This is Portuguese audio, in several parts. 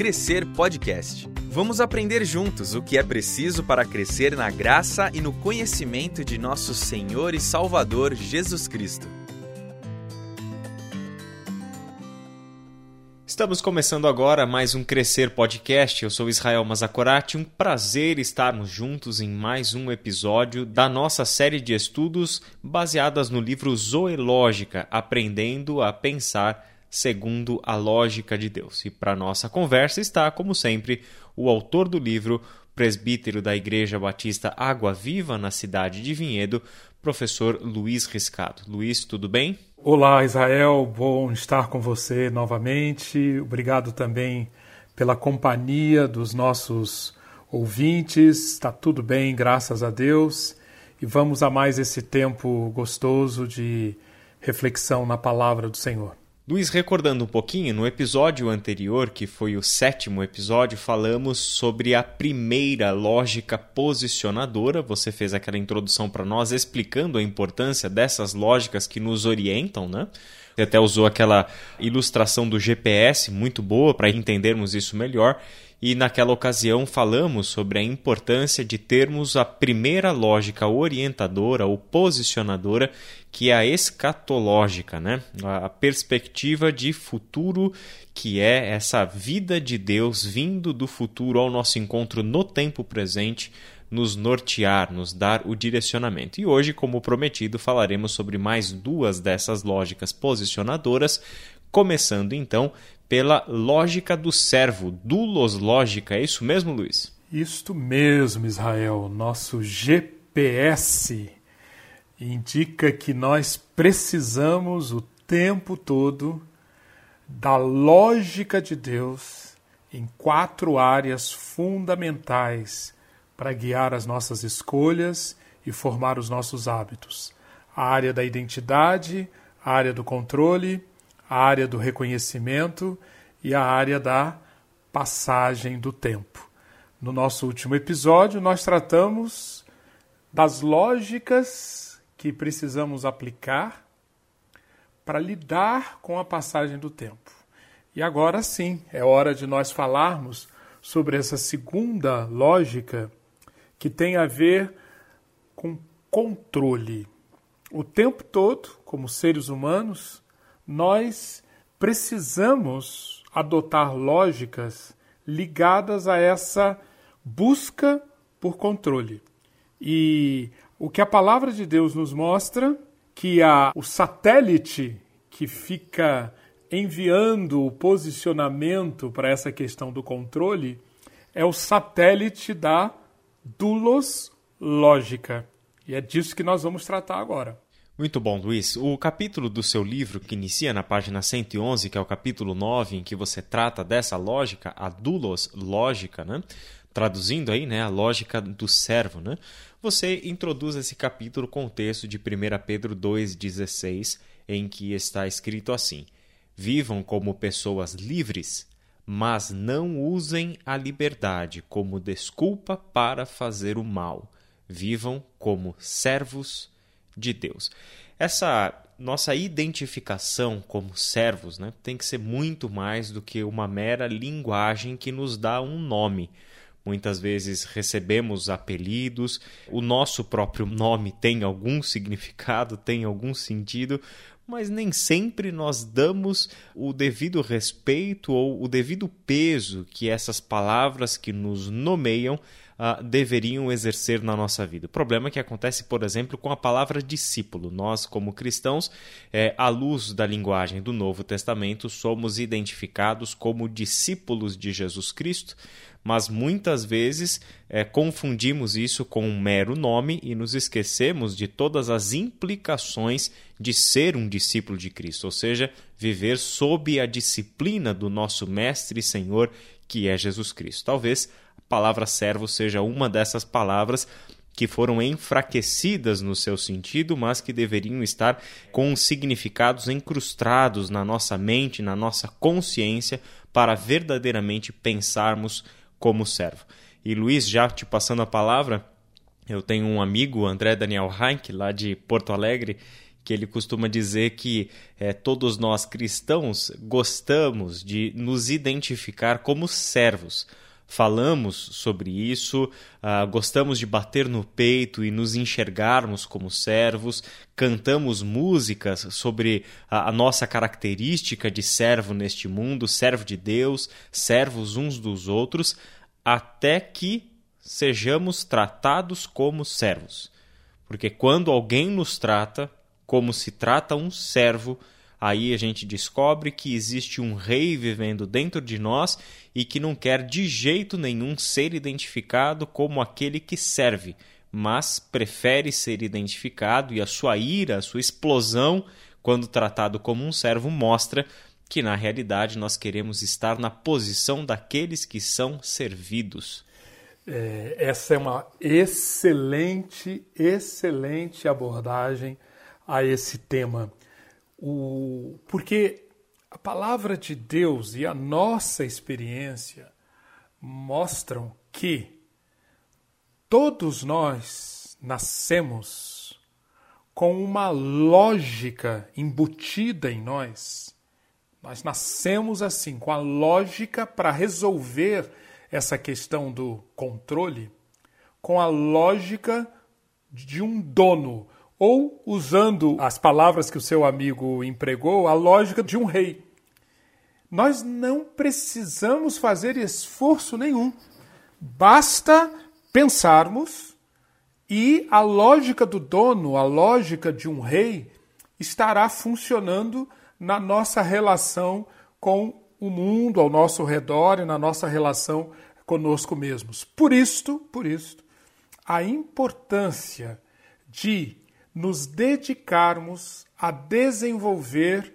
Crescer Podcast. Vamos aprender juntos o que é preciso para crescer na graça e no conhecimento de nosso Senhor e Salvador Jesus Cristo. Estamos começando agora mais um Crescer Podcast. Eu sou Israel Mazakorati. Um prazer estarmos juntos em mais um episódio da nossa série de estudos baseadas no livro Zoológica, Aprendendo a Pensar segundo a lógica de Deus. E para nossa conversa está, como sempre, o autor do livro, presbítero da Igreja Batista Água Viva na cidade de Vinhedo, professor Luiz Riscado. Luiz, tudo bem? Olá, Israel, bom estar com você novamente. Obrigado também pela companhia dos nossos ouvintes. Está tudo bem, graças a Deus. E vamos a mais esse tempo gostoso de reflexão na palavra do Senhor. Luiz, recordando um pouquinho, no episódio anterior, que foi o sétimo episódio, falamos sobre a primeira lógica posicionadora. Você fez aquela introdução para nós explicando a importância dessas lógicas que nos orientam, né? Você até usou aquela ilustração do GPS muito boa para entendermos isso melhor e naquela ocasião falamos sobre a importância de termos a primeira lógica orientadora ou posicionadora, que é a escatológica, né? a perspectiva de futuro, que é essa vida de Deus vindo do futuro ao nosso encontro no tempo presente, nos nortear, nos dar o direcionamento. E hoje, como prometido, falaremos sobre mais duas dessas lógicas posicionadoras, começando então pela lógica do servo, dulos lógica. É isso mesmo, Luiz? Isto mesmo, Israel. Nosso GPS indica que nós precisamos o tempo todo da lógica de Deus em quatro áreas fundamentais para guiar as nossas escolhas e formar os nossos hábitos: a área da identidade, a área do controle, a área do reconhecimento e a área da passagem do tempo. No nosso último episódio, nós tratamos das lógicas que precisamos aplicar para lidar com a passagem do tempo. E agora sim, é hora de nós falarmos sobre essa segunda lógica que tem a ver com controle. O tempo todo, como seres humanos, nós precisamos adotar lógicas ligadas a essa busca por controle. E o que a palavra de Deus nos mostra que a, o satélite que fica enviando o posicionamento para essa questão do controle é o satélite da dulos lógica. E é disso que nós vamos tratar agora. Muito bom, Luiz. O capítulo do seu livro, que inicia na página 111, que é o capítulo 9, em que você trata dessa lógica, a dulos lógica, né? traduzindo aí né, a lógica do servo, né? você introduz esse capítulo com o texto de 1 Pedro 2,16, em que está escrito assim: Vivam como pessoas livres, mas não usem a liberdade como desculpa para fazer o mal. Vivam como servos de Deus. Essa nossa identificação como servos né, tem que ser muito mais do que uma mera linguagem que nos dá um nome. Muitas vezes recebemos apelidos, o nosso próprio nome tem algum significado, tem algum sentido, mas nem sempre nós damos o devido respeito ou o devido peso que essas palavras que nos nomeiam uh, deveriam exercer na nossa vida. O problema é que acontece, por exemplo, com a palavra discípulo. Nós, como cristãos, é, à luz da linguagem do Novo Testamento, somos identificados como discípulos de Jesus Cristo mas muitas vezes é, confundimos isso com um mero nome e nos esquecemos de todas as implicações de ser um discípulo de Cristo, ou seja, viver sob a disciplina do nosso Mestre e Senhor, que é Jesus Cristo. Talvez palavra servo seja uma dessas palavras que foram enfraquecidas no seu sentido, mas que deveriam estar com significados encrustados na nossa mente, na nossa consciência, para verdadeiramente pensarmos como servo. E Luiz, já te passando a palavra, eu tenho um amigo, André Daniel Heinck, lá de Porto Alegre, que ele costuma dizer que é, todos nós cristãos gostamos de nos identificar como servos. Falamos sobre isso, uh, gostamos de bater no peito e nos enxergarmos como servos, cantamos músicas sobre a, a nossa característica de servo neste mundo, servo de Deus, servos uns dos outros, até que sejamos tratados como servos. Porque quando alguém nos trata como se trata um servo, aí a gente descobre que existe um rei vivendo dentro de nós e que não quer de jeito nenhum ser identificado como aquele que serve, mas prefere ser identificado e a sua ira, a sua explosão, quando tratado como um servo, mostra que na realidade nós queremos estar na posição daqueles que são servidos. É, essa é uma excelente, excelente abordagem a esse tema. O, porque a palavra de Deus e a nossa experiência mostram que todos nós nascemos com uma lógica embutida em nós. Nós nascemos assim, com a lógica para resolver essa questão do controle, com a lógica de um dono, ou, usando as palavras que o seu amigo empregou, a lógica de um rei. Nós não precisamos fazer esforço nenhum. Basta pensarmos e a lógica do dono, a lógica de um rei, estará funcionando na nossa relação com o mundo ao nosso redor e na nossa relação conosco mesmos. Por isto, por isto, a importância de nos dedicarmos a desenvolver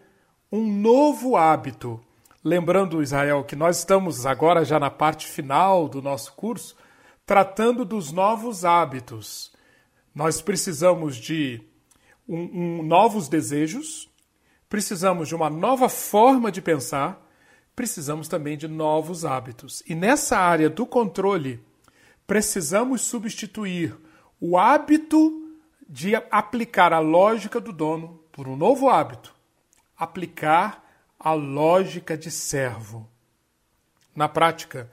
um novo hábito. Lembrando, Israel, que nós estamos agora já na parte final do nosso curso, tratando dos novos hábitos. Nós precisamos de um, um, novos desejos, precisamos de uma nova forma de pensar, precisamos também de novos hábitos. E nessa área do controle, precisamos substituir o hábito de aplicar a lógica do dono por um novo hábito, aplicar a lógica de servo. Na prática,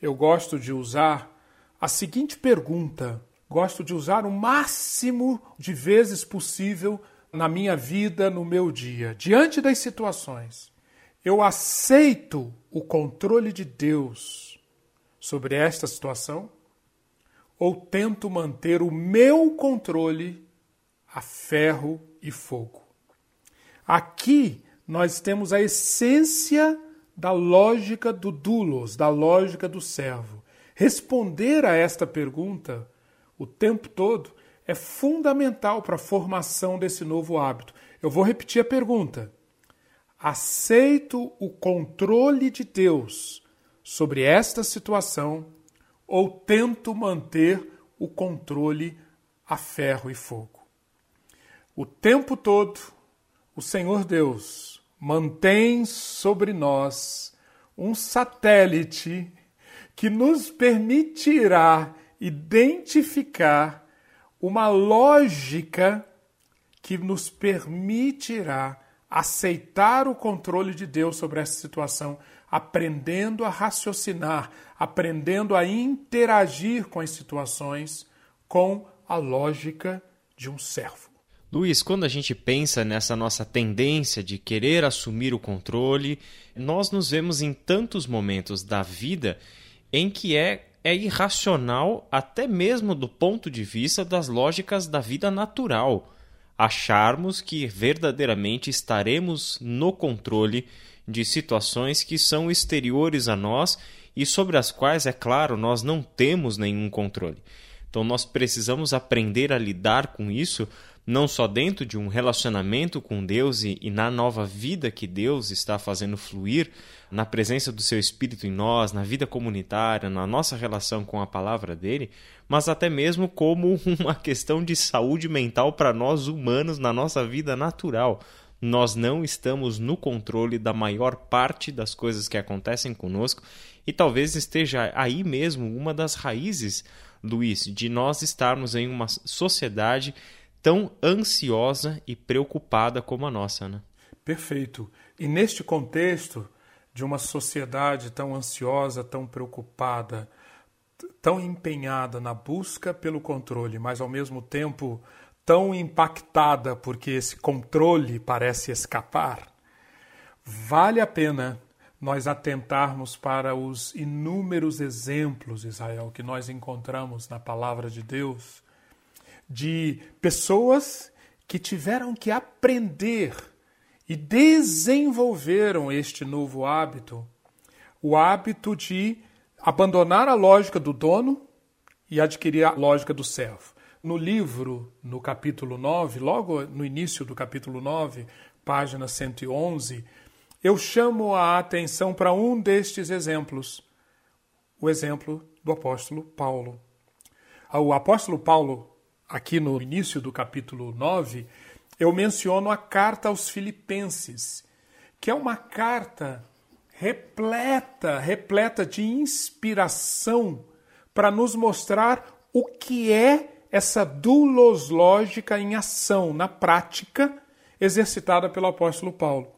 eu gosto de usar a seguinte pergunta, gosto de usar o máximo de vezes possível na minha vida, no meu dia, diante das situações. Eu aceito o controle de Deus sobre esta situação? Ou tento manter o meu controle a ferro e fogo? Aqui nós temos a essência da lógica do doulos, da lógica do servo. Responder a esta pergunta o tempo todo é fundamental para a formação desse novo hábito. Eu vou repetir a pergunta. Aceito o controle de Deus sobre esta situação ou tento manter o controle a ferro e fogo. O tempo todo, o Senhor Deus mantém sobre nós um satélite que nos permitirá identificar uma lógica que nos permitirá aceitar o controle de Deus sobre essa situação, aprendendo a raciocinar, aprendendo a interagir com as situações com a lógica de um servo. Luiz, quando a gente pensa nessa nossa tendência de querer assumir o controle, nós nos vemos em tantos momentos da vida em que é, é irracional, até mesmo do ponto de vista das lógicas da vida natural, acharmos que verdadeiramente estaremos no controle de situações que são exteriores a nós e sobre as quais, é claro, nós não temos nenhum controle. Então nós precisamos aprender a lidar com isso, não só dentro de um relacionamento com Deus e, e, na nova vida que Deus está fazendo fluir, na presença do seu Espírito em nós, na vida comunitária, na nossa relação com a palavra dele, mas até mesmo como uma questão de saúde mental para nós humanos na nossa vida natural nós não estamos no controle da maior parte das coisas que acontecem conosco e talvez esteja aí mesmo uma das raízes, Luiz, de nós estarmos em uma sociedade tão ansiosa e preocupada como a nossa, né? Perfeito. E neste contexto de uma sociedade tão ansiosa, tão preocupada, tão empenhada na busca pelo controle, mas ao mesmo tempo tão impactada porque esse controle parece escapar, vale a pena nós atentarmos para os inúmeros exemplos, Israel, que nós encontramos na palavra de Deus, de pessoas que tiveram que aprender e desenvolveram este novo hábito, o hábito de abandonar a lógica do dono e adquirir a lógica do servo. No livro, no capítulo 9, logo no início do capítulo 9, página 111, eu chamo a atenção para um destes exemplos, o exemplo do apóstolo Paulo. O apóstolo Paulo, aqui no início do capítulo 9, eu menciono a carta aos Filipenses, que é uma carta repleta, repleta de inspiração para nos mostrar o que é essa duloslógica em ação, na prática, exercitada pelo apóstolo Paulo.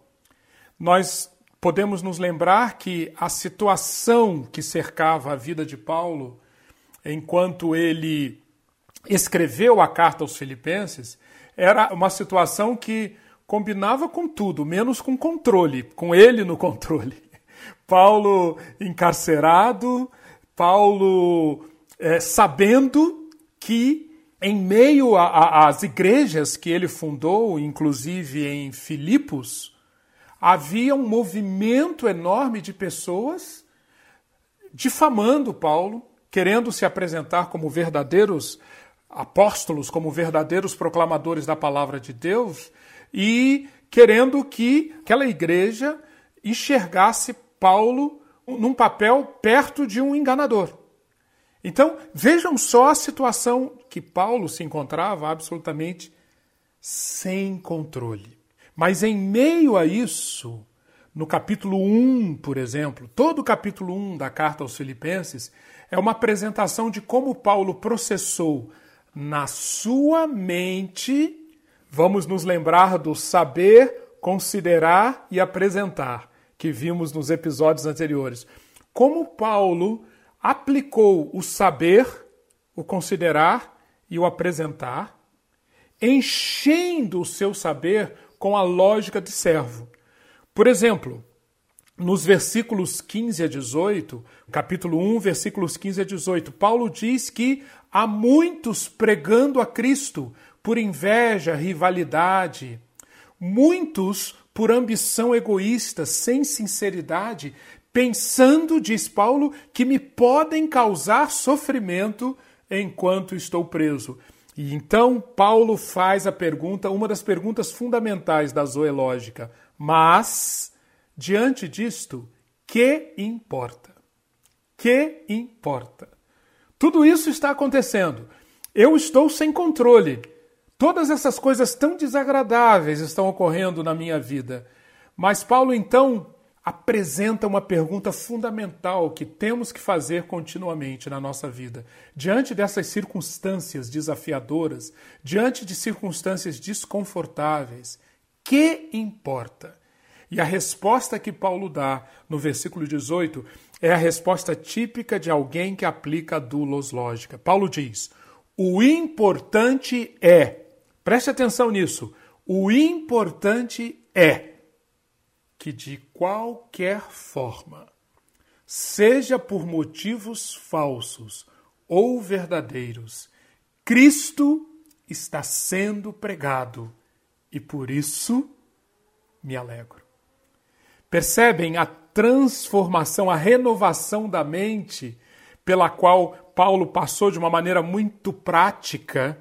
Nós podemos nos lembrar que a situação que cercava a vida de Paulo, enquanto ele escreveu a carta aos Filipenses, era uma situação que combinava com tudo, menos com controle, com ele no controle. Paulo encarcerado, Paulo é, sabendo que em meio às igrejas que ele fundou, inclusive em Filipos, havia um movimento enorme de pessoas difamando Paulo, querendo se apresentar como verdadeiros apóstolos, como verdadeiros proclamadores da palavra de Deus e querendo que aquela igreja enxergasse Paulo num papel perto de um enganador. Então, vejam só a situação que Paulo se encontrava absolutamente sem controle. Mas em meio a isso, no capítulo 1, por exemplo, todo o capítulo 1 da carta aos Filipenses é uma apresentação de como Paulo processou na sua mente, vamos nos lembrar do saber, considerar e apresentar que vimos nos episódios anteriores. Como Paulo aplicou o saber, o considerar e o apresentar, enchendo o seu saber com a lógica de servo. Por exemplo, nos versículos 15 a 18, capítulo 1, versículos 15 a 18, Paulo diz que há muitos pregando a Cristo por inveja, rivalidade, muitos por ambição egoísta, sem sinceridade, pensando, diz Paulo, que me podem causar sofrimento enquanto estou preso. E então Paulo faz a pergunta, uma das perguntas fundamentais da zoológica. Mas, diante disto, que importa? Que importa? Tudo isso está acontecendo. Eu estou sem controle. Todas essas coisas tão desagradáveis estão ocorrendo na minha vida. Mas Paulo então apresenta uma pergunta fundamental que temos que fazer continuamente na nossa vida. Diante dessas circunstâncias desafiadoras, diante de circunstâncias desconfortáveis, que importa? E a resposta que Paulo dá no versículo 18 é a resposta típica de alguém que aplica a dulos lógica. Paulo diz: "O importante é Preste atenção nisso. O importante é que, de qualquer forma, seja por motivos falsos ou verdadeiros, Cristo está sendo pregado e por isso me alegro. Percebem a transformação, a renovação da mente pela qual Paulo passou de uma maneira muito prática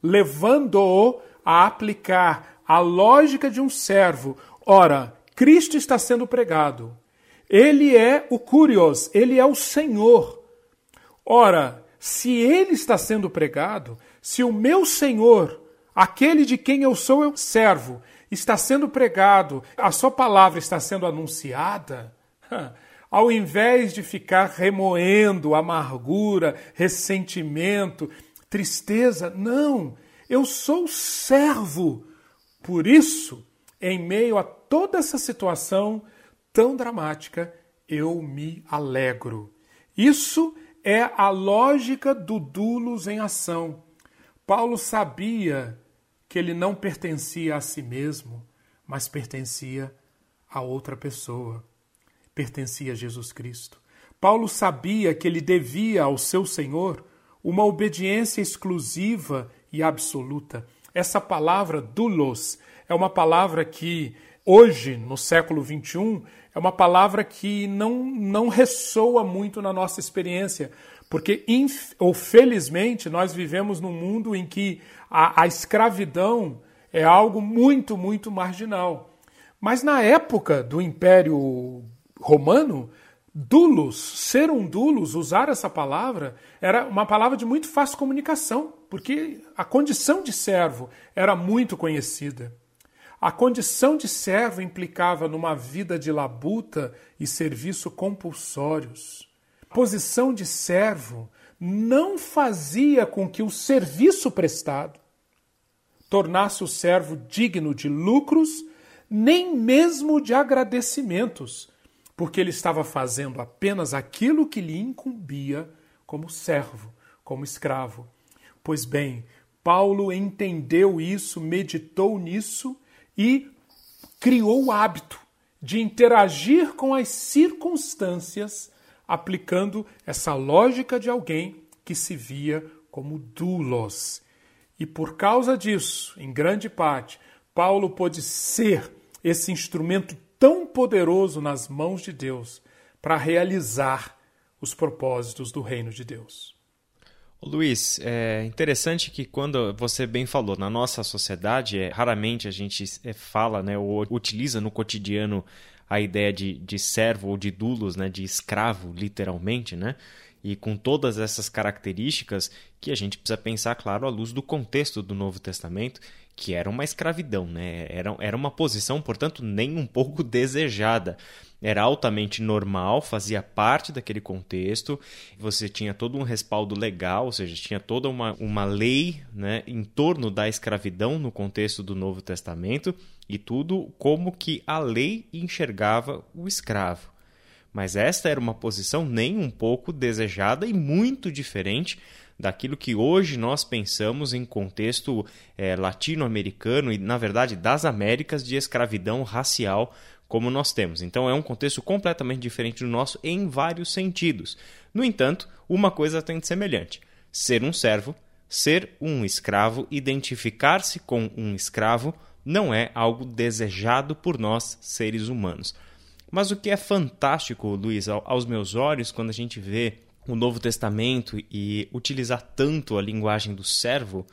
levando-o a aplicar a lógica de um servo. Ora, Cristo está sendo pregado. Ele é o Curios, ele é o Senhor. Ora, se ele está sendo pregado, se o meu Senhor, aquele de quem eu sou eu servo, está sendo pregado, a sua palavra está sendo anunciada, ao invés de ficar remoendo amargura, ressentimento, tristeza. Não. Eu sou servo. Por isso, em meio a toda essa situação tão dramática, eu me alegro. Isso é a lógica do dulos em ação. Paulo sabia que ele não pertencia a si mesmo, mas pertencia a outra pessoa. Pertencia a Jesus Cristo. Paulo sabia que ele devia ao seu Senhor uma obediência exclusiva e absoluta. Essa palavra doulos é uma palavra que hoje, no século XXI, é uma palavra que não, não ressoa muito na nossa experiência, porque, ou felizmente, nós vivemos num mundo em que a, a escravidão é algo muito, muito marginal. Mas na época do Império Romano, dulos, ser um dulos, usar essa palavra, era uma palavra de muito fácil comunicação, porque a condição de servo era muito conhecida. A condição de servo implicava numa vida de labuta e serviço compulsórios. Posição de servo não fazia com que o serviço prestado tornasse o servo digno de lucros, nem mesmo de agradecimentos, porque ele estava fazendo apenas aquilo que lhe incumbia como servo, como escravo. Pois bem, Paulo entendeu isso, meditou nisso e criou o hábito de interagir com as circunstâncias aplicando essa lógica de alguém que se via como doulos. E por causa disso, em grande parte, Paulo pôde ser esse instrumento tão poderoso nas mãos de Deus para realizar os propósitos do reino de Deus. Luiz, é interessante que quando você bem falou, na nossa sociedade, é, raramente a gente é, fala né, ou utiliza no cotidiano a ideia de, de servo ou de dulos, né, de escravo, literalmente, né? E com todas essas características que a gente precisa pensar, claro, à luz do contexto do Novo Testamento, que era uma escravidão, né? Era, era uma posição, portanto, nem um pouco desejada era altamente normal, fazia parte daquele contexto, você tinha todo um respaldo legal, ou seja, tinha toda uma, uma lei né, em torno da escravidão no contexto do Novo Testamento e tudo como que a lei enxergava o escravo. Mas esta era uma posição nem um pouco desejada e muito diferente daquilo que hoje nós pensamos em contexto é, latino-americano e, na verdade, das Américas de escravidão racial como nós temos. Então é um contexto completamente diferente do nosso em vários sentidos. No entanto, uma coisa tem de semelhante: ser um servo, ser um escravo, identificar-se com um escravo não é algo desejado por nós, seres humanos. Mas o que é fantástico, Luiz, aos meus olhos, quando a gente vê o Novo Testamento e utilizar tanto a linguagem do servo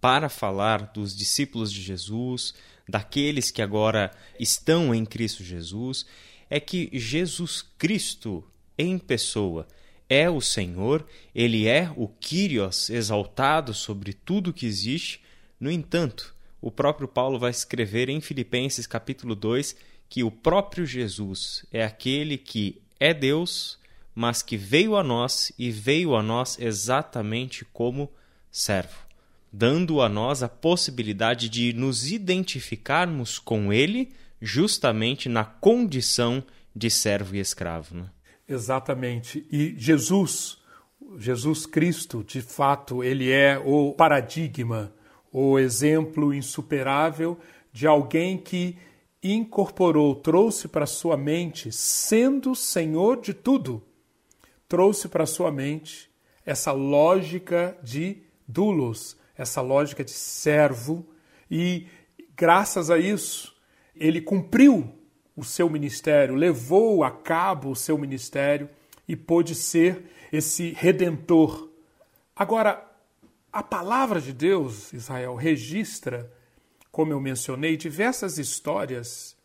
para falar dos discípulos de Jesus, daqueles que agora estão em Cristo Jesus, é que Jesus Cristo em pessoa é o Senhor, ele é o Kyrios exaltado sobre tudo que existe. No entanto, o próprio Paulo vai escrever em Filipenses capítulo 2 que o próprio Jesus é aquele que é Deus, mas que veio a nós e veio a nós exatamente como servo dando a nós a possibilidade de nos identificarmos com Ele justamente na condição de servo e escravo. Né? Exatamente. E Jesus, Jesus Cristo, de fato, ele é o paradigma, o exemplo insuperável de alguém que incorporou, trouxe para sua mente, sendo Senhor de tudo, trouxe para sua mente essa lógica de dulos, essa lógica de servo, e graças a isso ele cumpriu o seu ministério, levou a cabo o seu ministério e pôde ser esse redentor. Agora, a palavra de Deus, Israel, registra, como eu mencionei, diversas histórias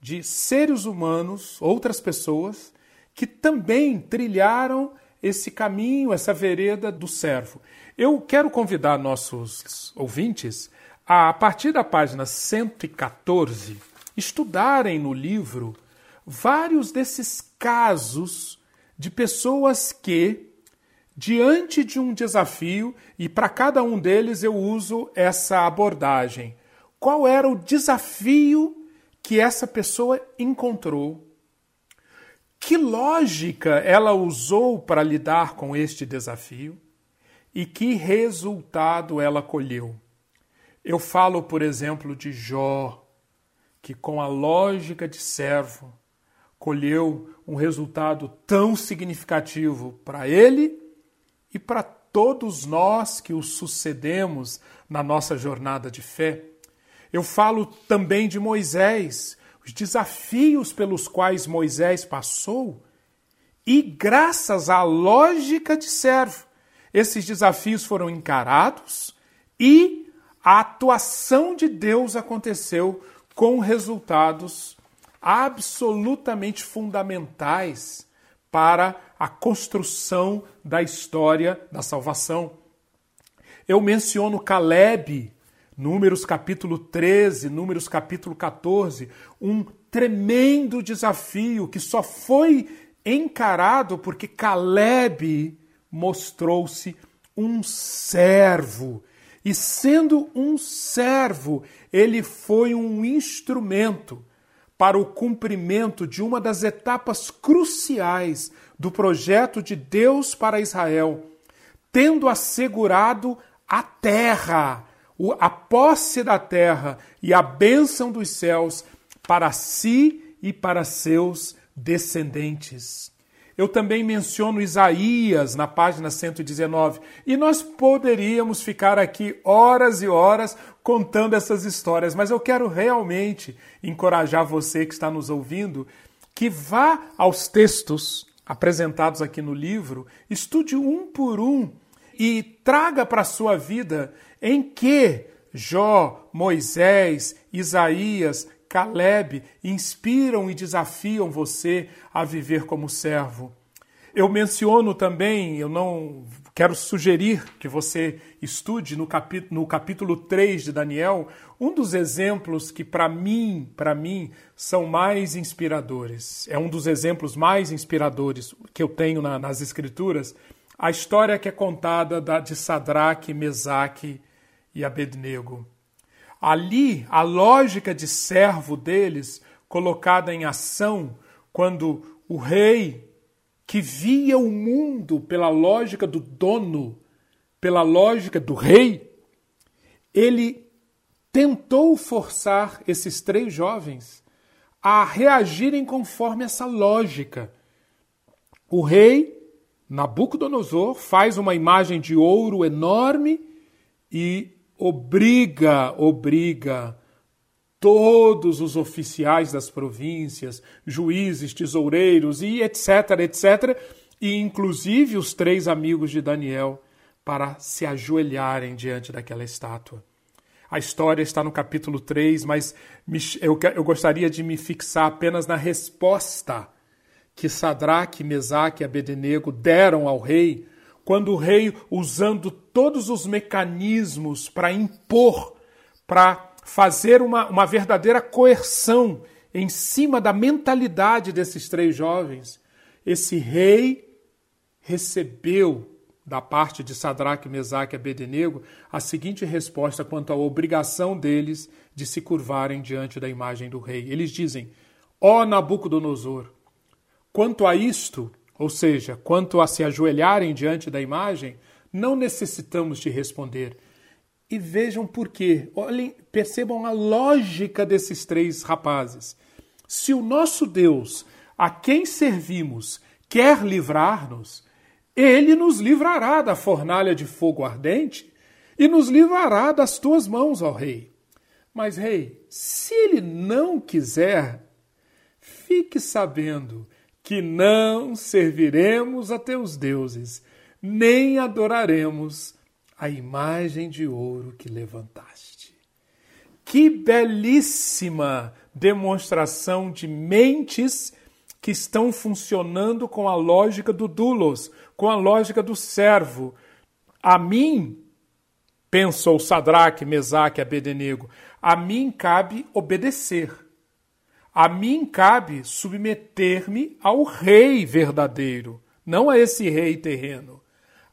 de seres humanos, outras pessoas, que também trilharam esse caminho, essa vereda do servo. Eu quero convidar nossos ouvintes a, a partir da página 114, estudarem no livro vários desses casos de pessoas que, diante de um desafio e para cada um deles eu uso essa abordagem. Qual era o desafio que essa pessoa encontrou? Que lógica ela usou para lidar com este desafio? E que resultado ela colheu? Eu falo, por exemplo, de Jó, que com a lógica de servo colheu um resultado tão significativo para ele e para todos nós que o sucedemos na nossa jornada de fé. Eu falo também de Moisés, os desafios pelos quais Moisés passou, e graças à lógica de servo, esses desafios foram encarados e a atuação de Deus aconteceu com resultados absolutamente fundamentais para a construção da história da salvação. Eu menciono Caleb, Números capítulo 13, Números capítulo 14, um tremendo desafio que só foi encarado porque Caleb mostrou-se um servo. E sendo um servo, ele foi um instrumento para o cumprimento de uma das etapas cruciais do projeto de Deus para Israel, tendo assegurado a terra, a posse da terra e a bênção dos céus para si e para seus descendentes. Eu também menciono Isaías na página 119, e nós poderíamos ficar aqui horas e horas contando essas histórias, mas eu quero realmente encorajar você que está nos ouvindo que vá aos textos apresentados aqui no livro, estude um por um e traga para a sua vida em que Jó, Moisés, Isaías, Caleb inspiram e desafiam você a viver como servo. Eu menciono também, eu não quero sugerir que você estude no capítulo, no capítulo 3 de Daniel, um dos exemplos que para mim, para mim, são mais inspiradores. É um dos exemplos mais inspiradores que eu tenho na, nas escrituras, a história que é contada da, de Sadraque, Mesaque e Abednego. Ali, a lógica de servo deles colocada em ação quando o rei, que via o mundo pela lógica do dono, pela lógica do rei, ele tentou forçar esses três jovens a reagirem conforme essa lógica. O rei Nabucodonosor faz uma imagem de ouro enorme e obriga, obriga todos os oficiais das províncias, juízes, tesoureiros e etc, etc, e inclusive os três amigos de Daniel para se ajoelharem diante daquela estátua. A história está no capítulo 3, mas eu, gostaria de me fixar apenas na resposta que Sadraque, Mesaque e Abednego deram ao rei quando o rei, usando todos os mecanismos para impor, para fazer uma, uma verdadeira coerção em cima da mentalidade desses três jovens, esse rei recebeu da parte de Sadraque, Mesaque e Abednego a seguinte resposta quanto à obrigação deles de se curvarem diante da imagem do rei. Eles dizem: Ó Nabucodonosor, quanto a isto, ou seja, quanto a se ajoelharem diante da imagem, não necessitamos de responder. E vejam por quê. Olhem, percebam a lógica desses três rapazes. Se o nosso Deus, a quem servimos, quer livrar-nos, ele nos livrará da fornalha de fogo ardente e nos livrará das tuas mãos, ó rei. Mas, rei, se ele não quiser, fique sabendo que não serviremos a teus deuses, nem adoraremos a imagem de ouro que levantaste. Que belíssima demonstração de mentes que estão funcionando com a lógica do dulos, com a lógica do servo. A mim, pensou Sadraque, Mesaque Abednego, a mim cabe obedecer a mim cabe submeter-me ao rei verdadeiro, não a esse rei terreno.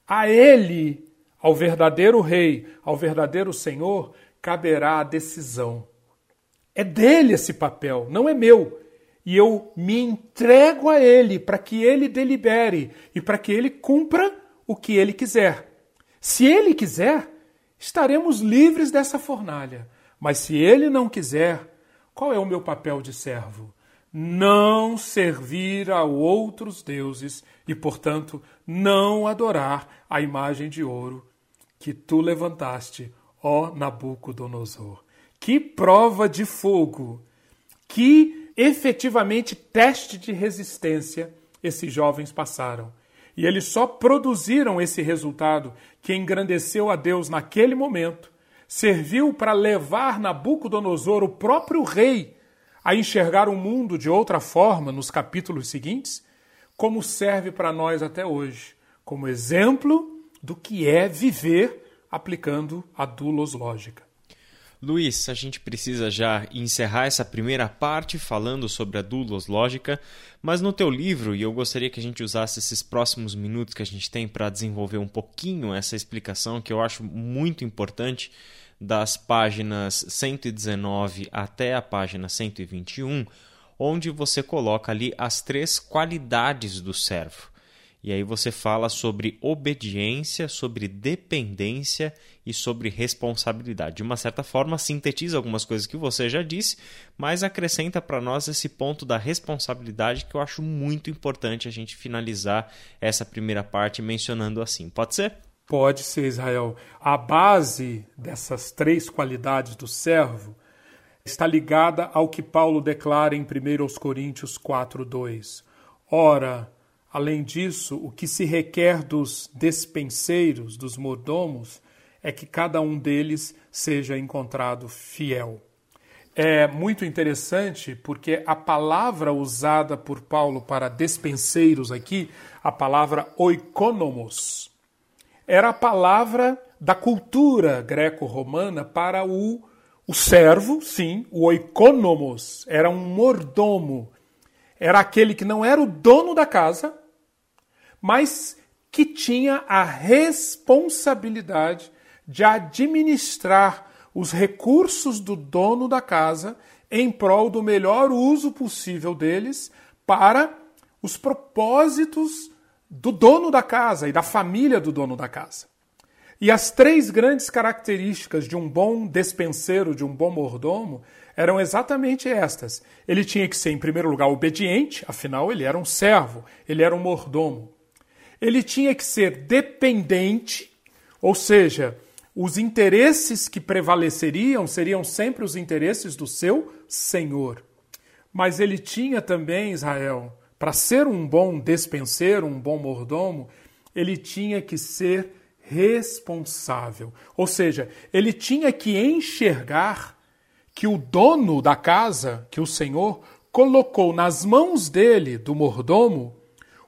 a ele, ao verdadeiro rei, ao verdadeiro senhor, caberá a decisão. É dele esse papel, não é meu. E eu me entrego a ele para que ele delibere e para que ele cumpra o que ele quiser. Se ele quiser, estaremos livres dessa fornalha. Mas se ele não quiser, qual é o meu papel de servo? Não servir a outros deuses e, portanto, não adorar a imagem de ouro que tu levantaste, ó Nabucodonosor. Que prova de fogo! Que efetivamente teste de resistência esses jovens passaram. E eles só produziram esse resultado que engrandeceu a Deus naquele momento, serviu para levar Nabucodonosor, o próprio rei, a enxergar o mundo de outra forma nos capítulos seguintes, como serve para nós até hoje, como exemplo do que é viver aplicando a dulos lógica. Luiz, a gente precisa já encerrar essa primeira parte falando sobre a dulos lógica, mas no teu livro, e eu gostaria que a gente usasse esses próximos minutos que a gente tem para desenvolver um pouquinho essa explicação que eu acho muito importante das páginas 119 até a página 121, onde você coloca ali as três qualidades do servo. E aí você fala sobre obediência, sobre dependência e sobre responsabilidade. De uma certa forma, sintetiza algumas coisas que você já disse, mas acrescenta para nós esse ponto da responsabilidade que eu acho muito importante a gente finalizar essa primeira parte mencionando assim. Pode ser? Pode ser, Israel. A base dessas três qualidades do servo está ligada ao que Paulo declara em 1 Coríntios 4:2. Ora, Além disso, o que se requer dos despenseiros, dos mordomos, é que cada um deles seja encontrado fiel. É muito interessante porque a palavra usada por Paulo para despenseiros aqui, a palavra oikonomos, era a palavra da cultura greco-romana para o, o servo, sim, o oikonomos, era um mordomo. Era aquele que não era o dono da casa, mas que tinha a responsabilidade de administrar os recursos do dono da casa em prol do melhor uso possível deles para os propósitos do dono da casa e da família do dono da casa. E as três grandes características de um bom despenseiro, de um bom mordomo, eram exatamente estas. Ele tinha que ser, em primeiro lugar, obediente, afinal, ele era um servo, ele era um mordomo ele tinha que ser dependente, ou seja, os interesses que prevaleceriam seriam sempre os interesses do seu senhor. Mas ele tinha também, Israel, para ser um bom despenseiro, um bom mordomo, ele tinha que ser responsável. Ou seja, ele tinha que enxergar que o dono da casa, que o Senhor, colocou nas mãos dele, do mordomo,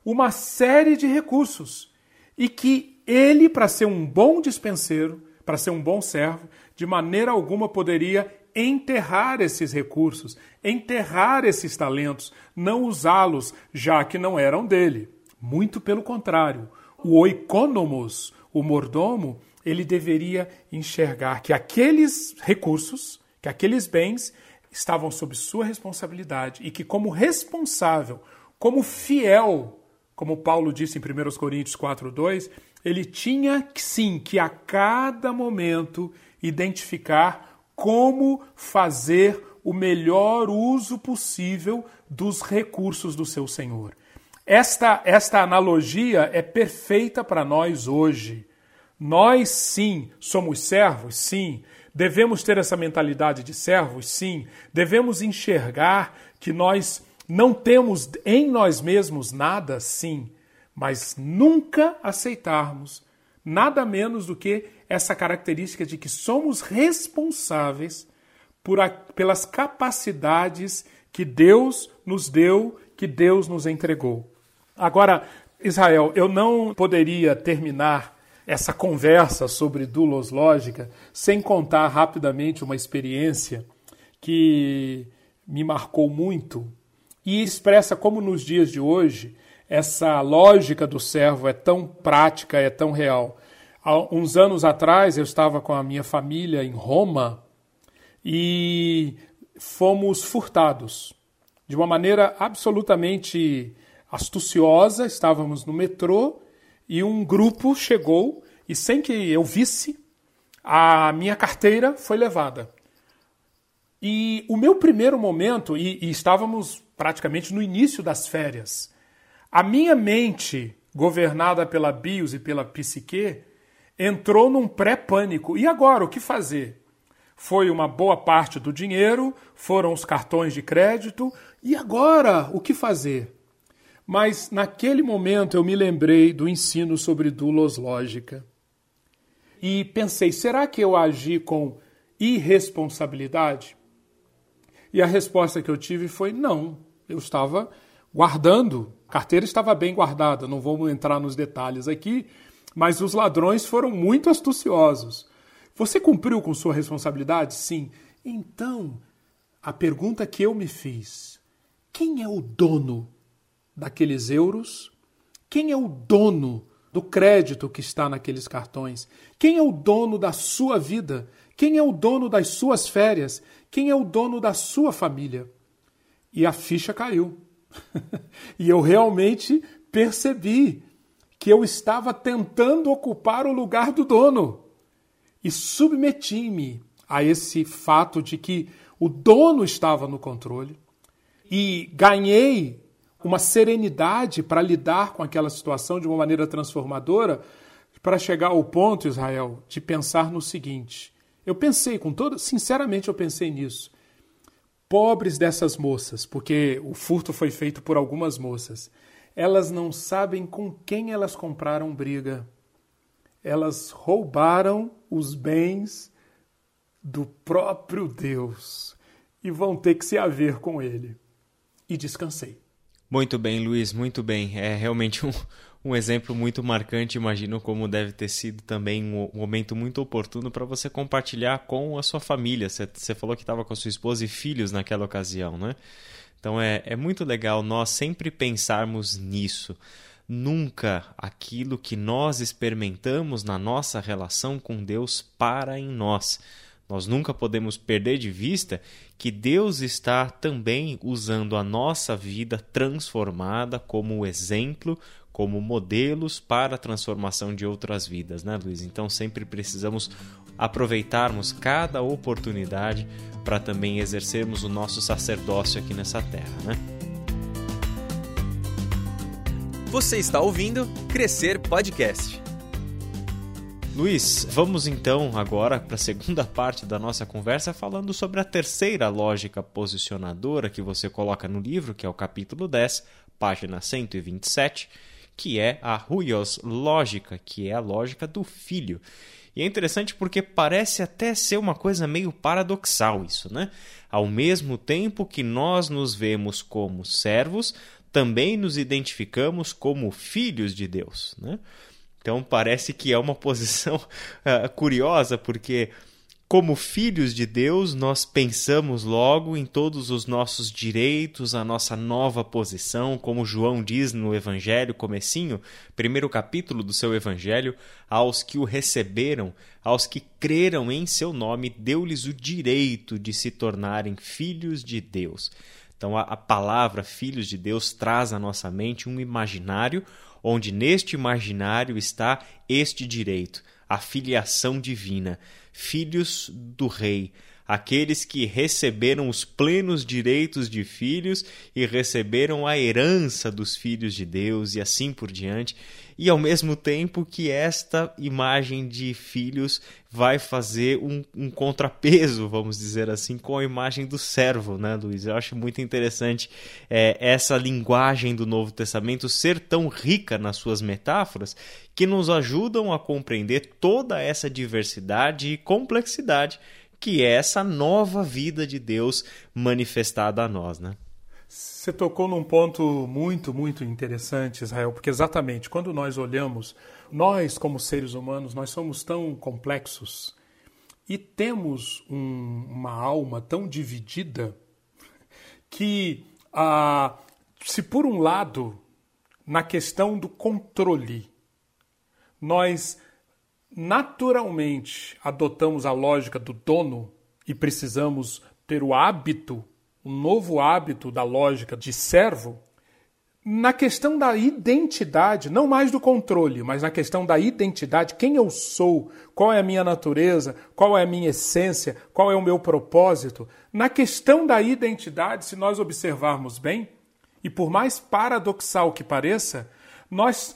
uma série de recursos e que ele, para ser um bom dispenseiro, para ser um bom servo, de maneira alguma poderia enterrar esses recursos, enterrar esses talentos, não usá-los, já que não eram dele. Muito pelo contrário, o oikonomos, o mordomo, ele deveria enxergar que aqueles recursos, que aqueles bens estavam sob sua responsabilidade e que, como responsável, como fiel como Paulo disse em 1 Coríntios 4:2, ele tinha sim que a cada momento identificar como fazer o melhor uso possível dos recursos do seu Senhor. Esta, esta analogia é perfeita para nós hoje. Nós, sim, somos servos, sim. Devemos ter essa mentalidade de servos, sim. Devemos enxergar que nós não temos em nós mesmos nada, sim, mas nunca aceitarmos nada menos do que essa característica de que somos responsáveis por a, pelas capacidades que Deus nos deu, que Deus nos entregou. Agora, Israel, eu não poderia terminar essa conversa sobre dulos lógica sem contar rapidamente uma experiência que me marcou muito e expressa como nos dias de hoje essa lógica do servo é tão prática, é tão real. Há uns anos atrás eu estava com a minha família em Roma e fomos furtados de uma maneira absolutamente astuciosa. Estávamos no metrô e um grupo chegou e sem que eu visse, a minha carteira foi levada. E o meu primeiro momento, e, e estávamos praticamente no início das férias, a minha mente, governada pela bios e pela psique, entrou num pré-pânico. E agora, o que fazer? Foi uma boa parte do dinheiro, foram os cartões de crédito, e agora, o que fazer? Mas naquele momento eu me lembrei do ensino sobre dulos lógica. E pensei, será que eu agi com irresponsabilidade? E a resposta que eu tive foi não. Eu estava guardando, carteira estava bem guardada, não vamos entrar nos detalhes aqui, mas os ladrões foram muito astuciosos. Você cumpriu com sua responsabilidade? Sim. Então, a pergunta que eu me fiz: quem é o dono daqueles euros? Quem é o dono do crédito que está naqueles cartões? Quem é o dono da sua vida? Quem é o dono das suas férias? Quem é o dono da sua família? E a ficha caiu. e eu realmente percebi que eu estava tentando ocupar o lugar do dono. E submeti-me a esse fato de que o dono estava no controle e ganhei uma serenidade para lidar com aquela situação de uma maneira transformadora, para chegar ao ponto, Israel, de pensar no seguinte: eu pensei com todo, sinceramente eu pensei nisso. Pobres dessas moças, porque o furto foi feito por algumas moças. Elas não sabem com quem elas compraram briga. Elas roubaram os bens do próprio Deus e vão ter que se haver com ele. E descansei. Muito bem, Luiz, muito bem. É realmente um, um exemplo muito marcante. Imagino como deve ter sido também um momento muito oportuno para você compartilhar com a sua família. Você, falou que estava com a sua esposa e filhos naquela ocasião, né? Então é, é muito legal nós sempre pensarmos nisso. Nunca aquilo que nós experimentamos na nossa relação com Deus para em nós. Nós nunca podemos perder de vista que Deus está também usando a nossa vida transformada como exemplo, como modelos para a transformação de outras vidas, né, Luiz? Então sempre precisamos aproveitarmos cada oportunidade para também exercermos o nosso sacerdócio aqui nessa terra, né? Você está ouvindo Crescer Podcast. Luiz, vamos então agora para a segunda parte da nossa conversa falando sobre a terceira lógica posicionadora que você coloca no livro, que é o capítulo 10, página 127 que é a huios lógica, que é a lógica do filho. E é interessante porque parece até ser uma coisa meio paradoxal isso, né? Ao mesmo tempo que nós nos vemos como servos, também nos identificamos como filhos de Deus, né? Então parece que é uma posição uh, curiosa, porque como filhos de Deus, nós pensamos logo em todos os nossos direitos, a nossa nova posição, como João diz no Evangelho, comecinho, primeiro capítulo do seu Evangelho, aos que o receberam, aos que creram em seu nome, deu-lhes o direito de se tornarem filhos de Deus. Então a, a palavra filhos de Deus traz à nossa mente um imaginário, onde neste imaginário está este direito, a filiação divina filhos do rei, aqueles que receberam os plenos direitos de filhos e receberam a herança dos filhos de Deus e assim por diante. E ao mesmo tempo que esta imagem de filhos vai fazer um, um contrapeso, vamos dizer assim, com a imagem do servo, né, Luiz? Eu acho muito interessante é, essa linguagem do Novo Testamento ser tão rica nas suas metáforas que nos ajudam a compreender toda essa diversidade e complexidade que é essa nova vida de Deus manifestada a nós, né? Você tocou num ponto muito, muito interessante, Israel, porque exatamente quando nós olhamos, nós como seres humanos, nós somos tão complexos e temos um, uma alma tão dividida que, ah, se por um lado na questão do controle. Nós naturalmente adotamos a lógica do dono e precisamos ter o hábito, um novo hábito da lógica de servo, na questão da identidade, não mais do controle, mas na questão da identidade, quem eu sou, qual é a minha natureza, qual é a minha essência, qual é o meu propósito. Na questão da identidade, se nós observarmos bem, e por mais paradoxal que pareça, nós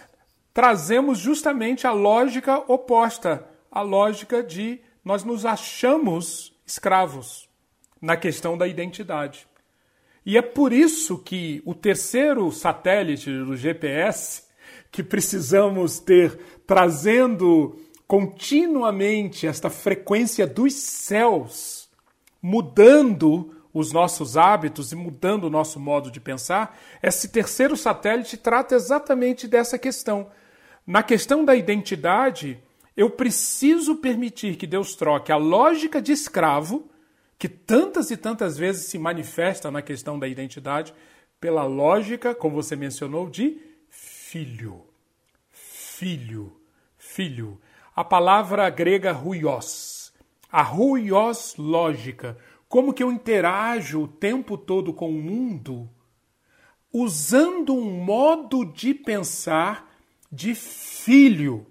trazemos justamente a lógica oposta, a lógica de nós nos achamos escravos na questão da identidade. E é por isso que o terceiro satélite do GPS, que precisamos ter trazendo continuamente esta frequência dos céus, mudando os nossos hábitos e mudando o nosso modo de pensar, esse terceiro satélite trata exatamente dessa questão. Na questão da identidade, eu preciso permitir que Deus troque a lógica de escravo que tantas e tantas vezes se manifesta na questão da identidade pela lógica, como você mencionou, de filho. Filho, filho. A palavra grega ruios. A ruios lógica. Como que eu interajo o tempo todo com o mundo usando um modo de pensar de filho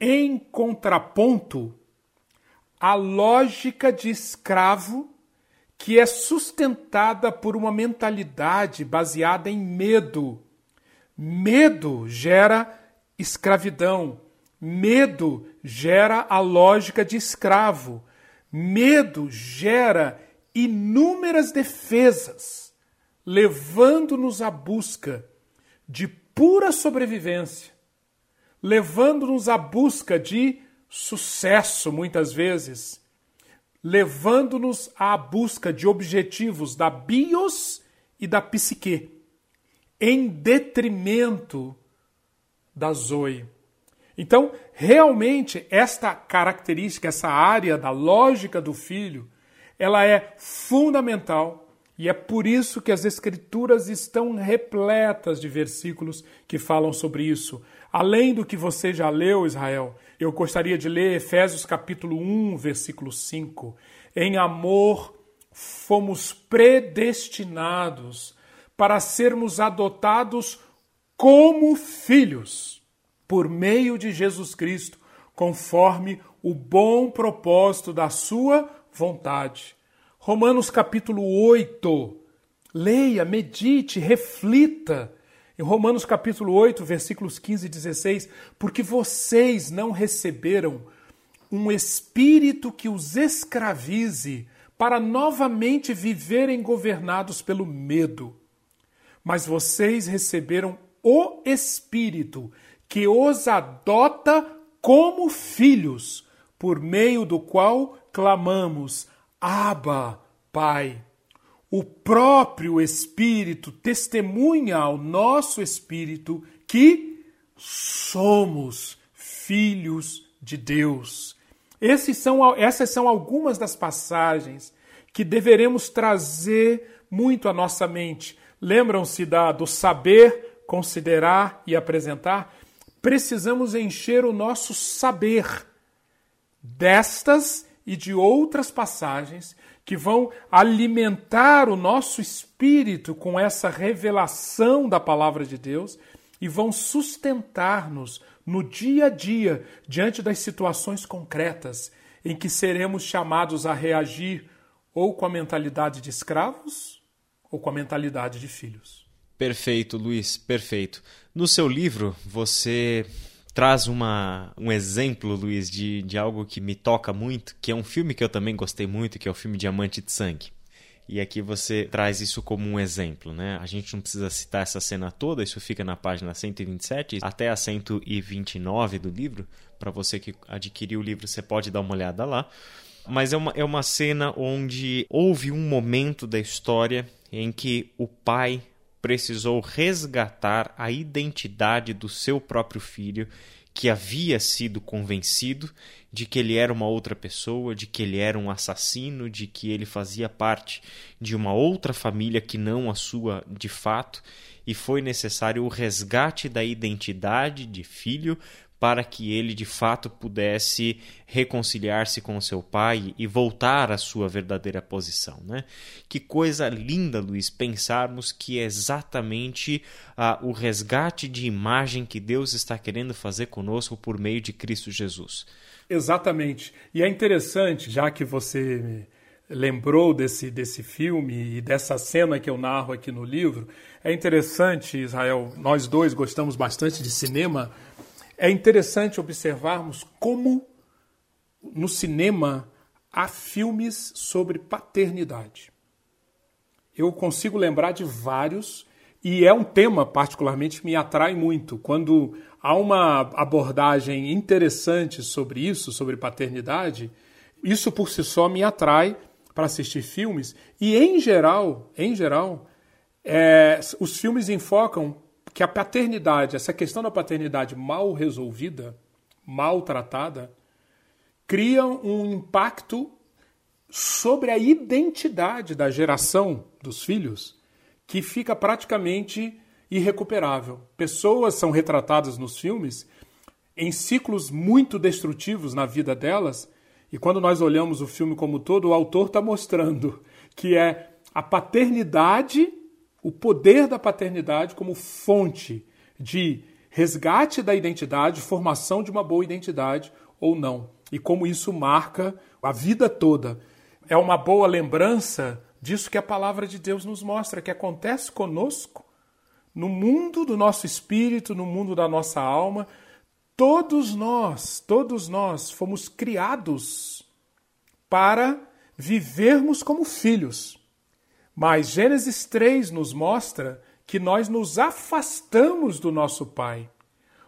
em contraponto a lógica de escravo que é sustentada por uma mentalidade baseada em medo. Medo gera escravidão. Medo gera a lógica de escravo. Medo gera inúmeras defesas, levando-nos à busca de pura sobrevivência, levando-nos à busca de sucesso, muitas vezes, levando-nos à busca de objetivos da bios e da psique, em detrimento da zoe. Então, realmente, esta característica, essa área da lógica do filho, ela é fundamental e é por isso que as Escrituras estão repletas de versículos que falam sobre isso. Além do que você já leu, Israel, eu gostaria de ler Efésios capítulo 1, versículo 5. Em amor fomos predestinados para sermos adotados como filhos por meio de Jesus Cristo, conforme o bom propósito da sua vontade. Romanos capítulo 8. Leia, medite, reflita em Romanos capítulo 8, versículos 15 e 16, porque vocês não receberam um espírito que os escravize para novamente viverem governados pelo medo. Mas vocês receberam o espírito que os adota como filhos, por meio do qual clamamos: Abba, Pai. O próprio Espírito testemunha ao nosso espírito que somos filhos de Deus. São, essas são algumas das passagens que deveremos trazer muito à nossa mente. Lembram-se da, do saber, considerar e apresentar? Precisamos encher o nosso saber destas e de outras passagens que vão alimentar o nosso espírito com essa revelação da palavra de Deus e vão sustentar-nos no dia a dia diante das situações concretas em que seremos chamados a reagir ou com a mentalidade de escravos ou com a mentalidade de filhos. Perfeito, Luiz, perfeito. No seu livro, você traz uma, um exemplo, Luiz, de, de algo que me toca muito, que é um filme que eu também gostei muito, que é o filme Diamante de Sangue. E aqui você traz isso como um exemplo, né? A gente não precisa citar essa cena toda, isso fica na página 127 até a 129 do livro. Para você que adquiriu o livro, você pode dar uma olhada lá. Mas é uma, é uma cena onde houve um momento da história em que o pai precisou resgatar a identidade do seu próprio filho que havia sido convencido de que ele era uma outra pessoa, de que ele era um assassino, de que ele fazia parte de uma outra família que não a sua de fato, e foi necessário o resgate da identidade de filho para que ele de fato pudesse reconciliar-se com seu pai e voltar à sua verdadeira posição. Né? Que coisa linda, Luiz, pensarmos que é exatamente ah, o resgate de imagem que Deus está querendo fazer conosco por meio de Cristo Jesus. Exatamente. E é interessante, já que você lembrou desse, desse filme e dessa cena que eu narro aqui no livro, é interessante, Israel, nós dois gostamos bastante de cinema é interessante observarmos como no cinema há filmes sobre paternidade. Eu consigo lembrar de vários e é um tema particularmente que me atrai muito. Quando há uma abordagem interessante sobre isso, sobre paternidade, isso por si só me atrai para assistir filmes e em geral, em geral, é, os filmes enfocam que a paternidade, essa questão da paternidade mal resolvida, mal tratada, cria um impacto sobre a identidade da geração dos filhos que fica praticamente irrecuperável. Pessoas são retratadas nos filmes em ciclos muito destrutivos na vida delas, e quando nós olhamos o filme como todo, o autor está mostrando que é a paternidade o poder da paternidade como fonte de resgate da identidade, formação de uma boa identidade ou não, e como isso marca a vida toda. É uma boa lembrança disso que a palavra de Deus nos mostra, que acontece conosco, no mundo do nosso espírito, no mundo da nossa alma. Todos nós, todos nós fomos criados para vivermos como filhos. Mas Gênesis 3 nos mostra que nós nos afastamos do nosso Pai,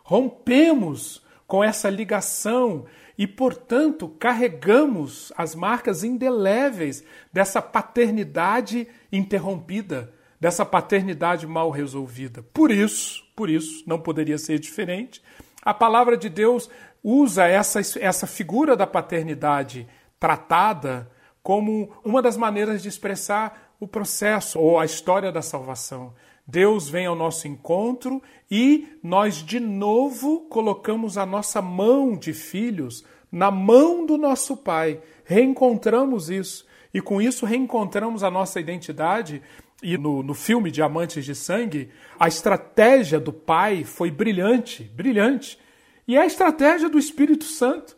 rompemos com essa ligação e, portanto, carregamos as marcas indeléveis dessa paternidade interrompida, dessa paternidade mal resolvida. Por isso, por isso, não poderia ser diferente, a palavra de Deus usa essa, essa figura da paternidade tratada como uma das maneiras de expressar o processo ou a história da salvação. Deus vem ao nosso encontro e nós de novo colocamos a nossa mão de filhos na mão do nosso Pai. Reencontramos isso e com isso reencontramos a nossa identidade. E no, no filme Diamantes de Sangue, a estratégia do Pai foi brilhante, brilhante. E é a estratégia do Espírito Santo.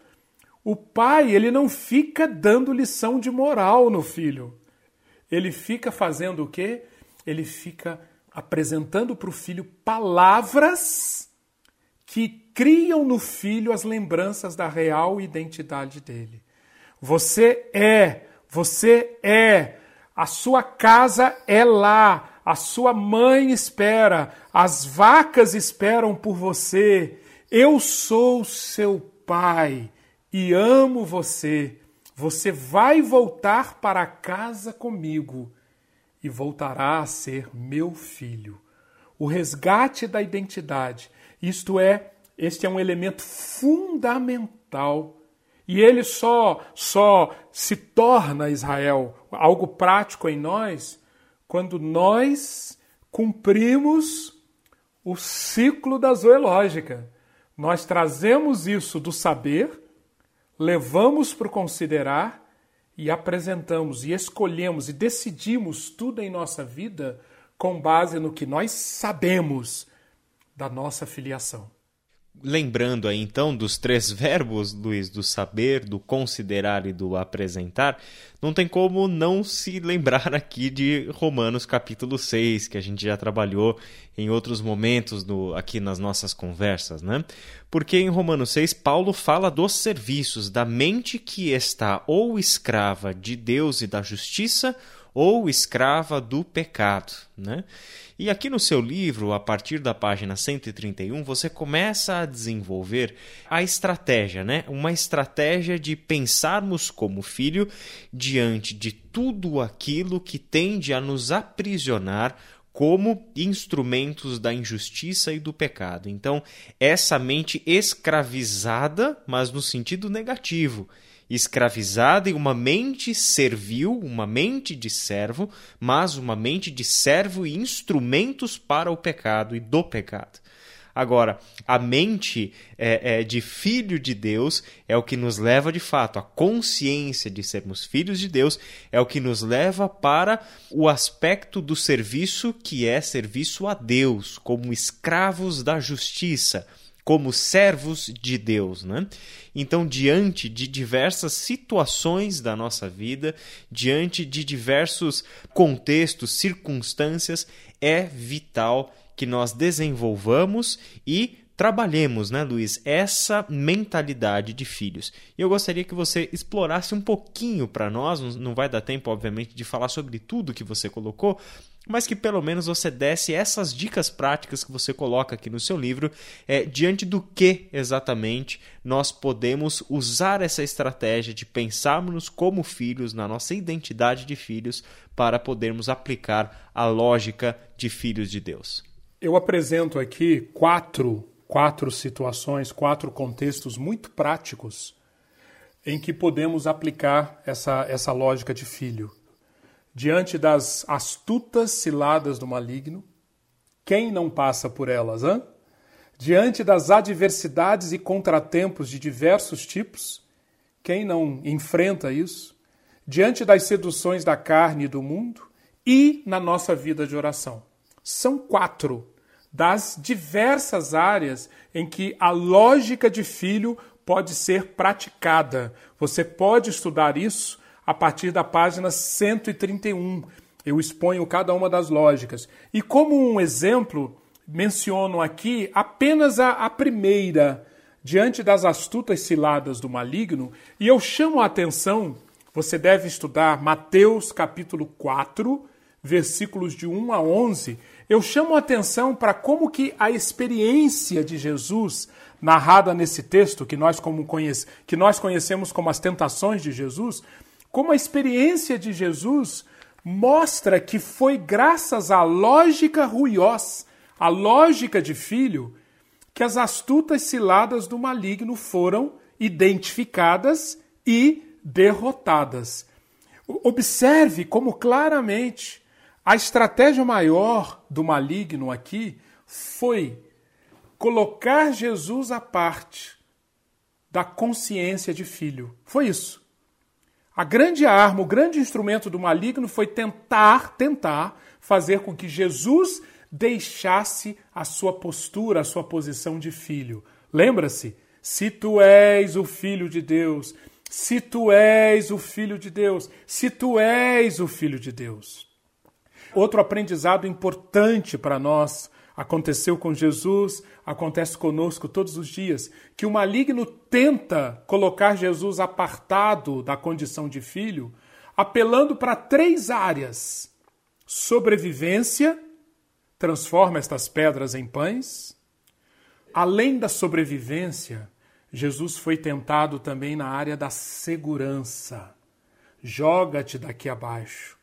O pai, ele não fica dando lição de moral no filho ele fica fazendo o quê? Ele fica apresentando para o filho palavras que criam no filho as lembranças da real identidade dele. Você é, você é, a sua casa é lá, a sua mãe espera, as vacas esperam por você. Eu sou seu pai e amo você. Você vai voltar para casa comigo e voltará a ser meu filho. O resgate da identidade, isto é, este é um elemento fundamental e ele só só se torna Israel algo prático em nós quando nós cumprimos o ciclo da zoológica. Nós trazemos isso do saber levamos para considerar e apresentamos e escolhemos e decidimos tudo em nossa vida com base no que nós sabemos da nossa filiação. Lembrando aí então dos três verbos, Luiz, do saber, do considerar e do apresentar, não tem como não se lembrar aqui de Romanos capítulo 6, que a gente já trabalhou em outros momentos aqui nas nossas conversas, né? Porque em Romanos 6, Paulo fala dos serviços da mente que está ou escrava de Deus e da justiça, ou escrava do pecado, né? E aqui no seu livro, a partir da página 131, você começa a desenvolver a estratégia, né? Uma estratégia de pensarmos como filho diante de tudo aquilo que tende a nos aprisionar como instrumentos da injustiça e do pecado. Então, essa mente escravizada, mas no sentido negativo, escravizada e uma mente servil, uma mente de servo, mas uma mente de servo e instrumentos para o pecado e do pecado. Agora, a mente é, é, de filho de Deus é o que nos leva de fato, a consciência de sermos filhos de Deus é o que nos leva para o aspecto do serviço que é serviço a Deus, como escravos da justiça como servos de Deus, né? Então, diante de diversas situações da nossa vida, diante de diversos contextos, circunstâncias, é vital que nós desenvolvamos e trabalhemos, né, Luiz, essa mentalidade de filhos. E eu gostaria que você explorasse um pouquinho para nós, não vai dar tempo, obviamente, de falar sobre tudo que você colocou, mas que pelo menos você desse essas dicas práticas que você coloca aqui no seu livro, é, diante do que exatamente nós podemos usar essa estratégia de pensarmos como filhos, na nossa identidade de filhos, para podermos aplicar a lógica de filhos de Deus. Eu apresento aqui quatro, quatro situações, quatro contextos muito práticos em que podemos aplicar essa, essa lógica de filho. Diante das astutas ciladas do maligno, quem não passa por elas, hã? Diante das adversidades e contratempos de diversos tipos, quem não enfrenta isso? Diante das seduções da carne e do mundo e na nossa vida de oração. São quatro das diversas áreas em que a lógica de filho pode ser praticada. Você pode estudar isso a partir da página 131. Eu exponho cada uma das lógicas. E como um exemplo, menciono aqui apenas a, a primeira, diante das astutas ciladas do maligno, e eu chamo a atenção, você deve estudar Mateus capítulo 4, versículos de 1 a 11, eu chamo a atenção para como que a experiência de Jesus, narrada nesse texto, que nós, como conhece, que nós conhecemos como as tentações de Jesus, como a experiência de Jesus mostra que foi graças à lógica ruiós, à lógica de filho, que as astutas ciladas do maligno foram identificadas e derrotadas. Observe como claramente a estratégia maior do maligno aqui foi colocar Jesus à parte da consciência de filho. Foi isso. A grande arma, o grande instrumento do maligno foi tentar, tentar fazer com que Jesus deixasse a sua postura, a sua posição de filho. Lembra-se? Se tu és o filho de Deus, se tu és o filho de Deus, se tu és o filho de Deus. Outro aprendizado importante para nós aconteceu com Jesus, acontece conosco todos os dias, que o maligno tenta colocar Jesus apartado da condição de filho, apelando para três áreas: sobrevivência, transforma estas pedras em pães. Além da sobrevivência, Jesus foi tentado também na área da segurança. Joga-te daqui abaixo.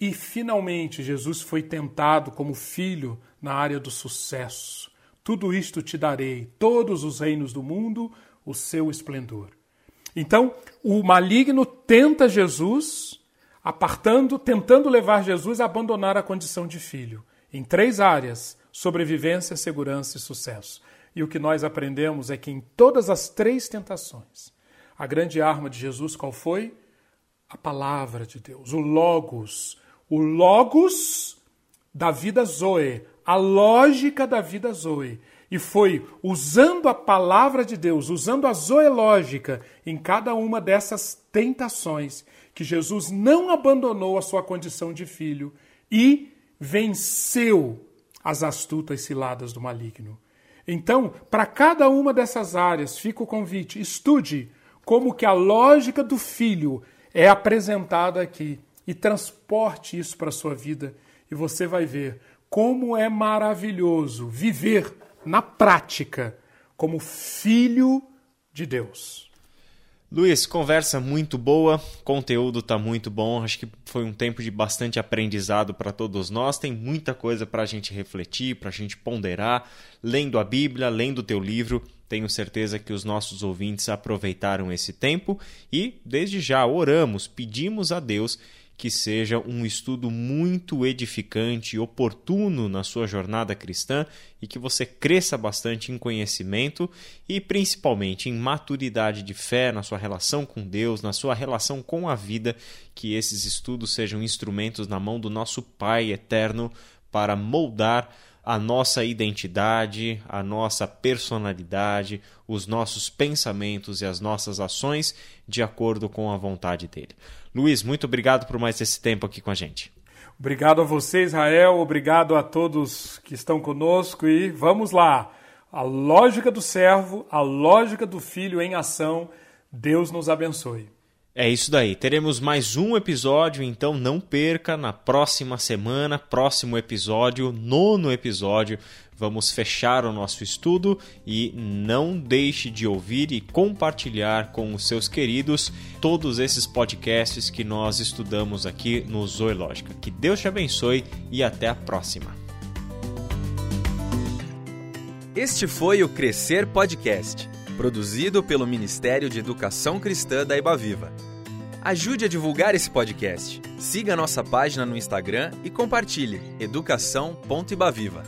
E finalmente Jesus foi tentado como filho na área do sucesso. Tudo isto te darei, todos os reinos do mundo, o seu esplendor. Então, o maligno tenta Jesus, apartando, tentando levar Jesus a abandonar a condição de filho, em três áreas: sobrevivência, segurança e sucesso. E o que nós aprendemos é que em todas as três tentações, a grande arma de Jesus qual foi? A palavra de Deus, o Logos, o logos da vida Zoe, a lógica da vida Zoe. E foi usando a palavra de Deus, usando a zoológica em cada uma dessas tentações, que Jesus não abandonou a sua condição de filho e venceu as astutas ciladas do maligno. Então, para cada uma dessas áreas, fica o convite: estude como que a lógica do filho é apresentada aqui e transporte isso para a sua vida e você vai ver como é maravilhoso viver na prática como filho de Deus. Luiz, conversa muito boa, conteúdo tá muito bom. Acho que foi um tempo de bastante aprendizado para todos nós. Tem muita coisa para a gente refletir, para a gente ponderar, lendo a Bíblia, lendo o teu livro. Tenho certeza que os nossos ouvintes aproveitaram esse tempo e, desde já, oramos, pedimos a Deus que seja um estudo muito edificante e oportuno na sua jornada cristã e que você cresça bastante em conhecimento e principalmente em maturidade de fé na sua relação com Deus, na sua relação com a vida, que esses estudos sejam instrumentos na mão do nosso Pai eterno para moldar a nossa identidade, a nossa personalidade, os nossos pensamentos e as nossas ações de acordo com a vontade dele. Luiz, muito obrigado por mais esse tempo aqui com a gente. Obrigado a você, Israel. Obrigado a todos que estão conosco. E vamos lá. A lógica do servo, a lógica do filho em ação. Deus nos abençoe. É isso daí. Teremos mais um episódio, então não perca na próxima semana, próximo episódio, nono episódio. Vamos fechar o nosso estudo e não deixe de ouvir e compartilhar com os seus queridos todos esses podcasts que nós estudamos aqui no Zoológica. Que Deus te abençoe e até a próxima. Este foi o Crescer Podcast produzido pelo Ministério de Educação Cristã da Ibaviva. Ajude a divulgar esse podcast. Siga nossa página no Instagram e compartilhe educação.ibaviva.